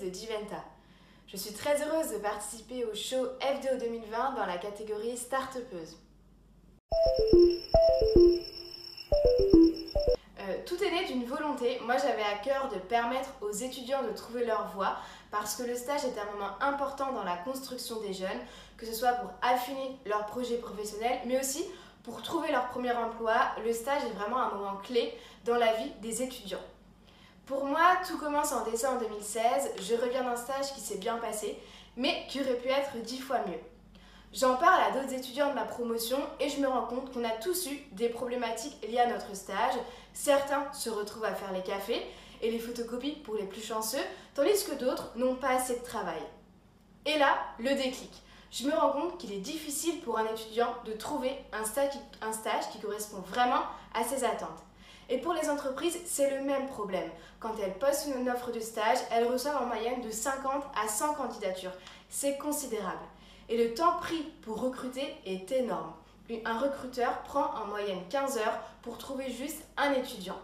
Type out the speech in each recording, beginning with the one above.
de Diventa. Je suis très heureuse de participer au show FDO 2020 dans la catégorie Start-upeuse. Euh, tout est né d'une volonté. Moi, j'avais à cœur de permettre aux étudiants de trouver leur voie parce que le stage est un moment important dans la construction des jeunes, que ce soit pour affiner leur projet professionnel, mais aussi pour trouver leur premier emploi. Le stage est vraiment un moment clé dans la vie des étudiants. Pour moi, tout commence en décembre 2016. Je reviens d'un stage qui s'est bien passé, mais qui aurait pu être dix fois mieux. J'en parle à d'autres étudiants de ma promotion et je me rends compte qu'on a tous eu des problématiques liées à notre stage. Certains se retrouvent à faire les cafés et les photocopies pour les plus chanceux, tandis que d'autres n'ont pas assez de travail. Et là, le déclic. Je me rends compte qu'il est difficile pour un étudiant de trouver un stage, un stage qui correspond vraiment à ses attentes. Et pour les entreprises, c'est le même problème. Quand elles postent une offre de stage, elles reçoivent en moyenne de 50 à 100 candidatures. C'est considérable. Et le temps pris pour recruter est énorme. Un recruteur prend en moyenne 15 heures pour trouver juste un étudiant.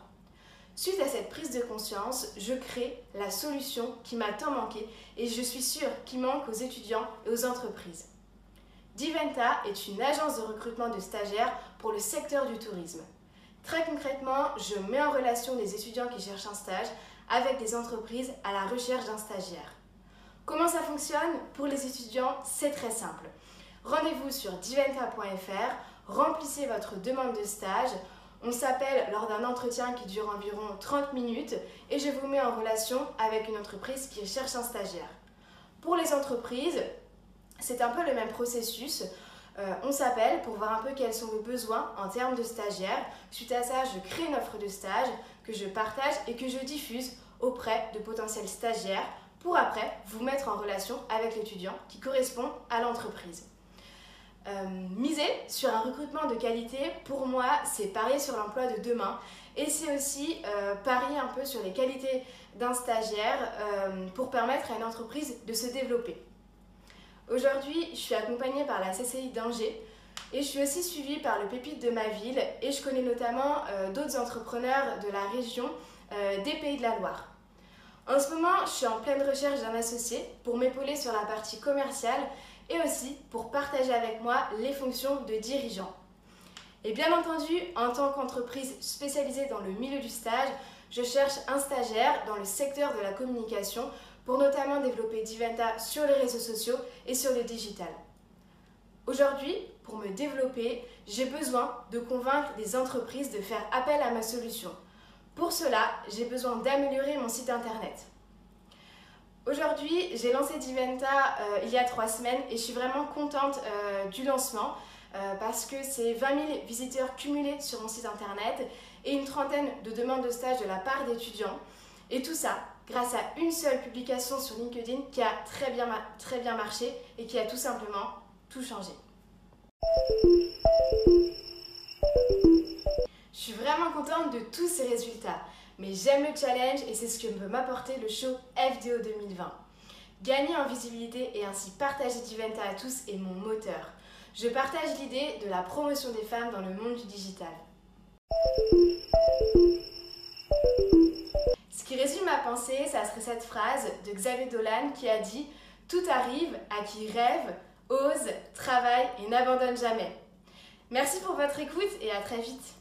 Suite à cette prise de conscience, je crée la solution qui m'a tant manqué et je suis sûre qui manque aux étudiants et aux entreprises. Diventa est une agence de recrutement de stagiaires pour le secteur du tourisme. Très concrètement, je mets en relation des étudiants qui cherchent un stage avec des entreprises à la recherche d'un stagiaire. Comment ça fonctionne Pour les étudiants, c'est très simple. Rendez-vous sur diventa.fr, remplissez votre demande de stage, on s'appelle lors d'un entretien qui dure environ 30 minutes et je vous mets en relation avec une entreprise qui cherche un stagiaire. Pour les entreprises, c'est un peu le même processus. Euh, on s'appelle pour voir un peu quels sont vos besoins en termes de stagiaires. Suite à ça, je crée une offre de stage que je partage et que je diffuse auprès de potentiels stagiaires pour après vous mettre en relation avec l'étudiant qui correspond à l'entreprise. Euh, miser sur un recrutement de qualité, pour moi, c'est parier sur l'emploi de demain et c'est aussi euh, parier un peu sur les qualités d'un stagiaire pour permettre à une entreprise de se développer. Aujourd'hui, je suis accompagnée par la CCI d'Angers et je suis aussi suivie par le Pépite de ma ville et je connais notamment euh, d'autres entrepreneurs de la région euh, des Pays de la Loire. En ce moment, je suis en pleine recherche d'un associé pour m'épauler sur la partie commerciale et aussi pour partager avec moi les fonctions de dirigeant. Et bien entendu, en tant qu'entreprise spécialisée dans le milieu du stage, je cherche un stagiaire dans le secteur de la communication pour notamment développer Diventa sur les réseaux sociaux et sur le digital. Aujourd'hui, pour me développer, j'ai besoin de convaincre des entreprises de faire appel à ma solution. Pour cela, j'ai besoin d'améliorer mon site internet. Aujourd'hui, j'ai lancé Diventa euh, il y a trois semaines et je suis vraiment contente euh, du lancement euh, parce que c'est 20 000 visiteurs cumulés sur mon site internet et une trentaine de demandes de stage de la part d'étudiants. Et tout ça grâce à une seule publication sur LinkedIn qui a très bien, très bien marché et qui a tout simplement tout changé. Je suis vraiment contente de tous ces résultats, mais j'aime le challenge et c'est ce que peut m'apporter le show FDO 2020. Gagner en visibilité et ainsi partager Diventa à tous est mon moteur. Je partage l'idée de la promotion des femmes dans le monde du digital. Cette phrase de Xavier Dolan qui a dit Tout arrive à qui rêve, ose, travaille et n'abandonne jamais. Merci pour votre écoute et à très vite.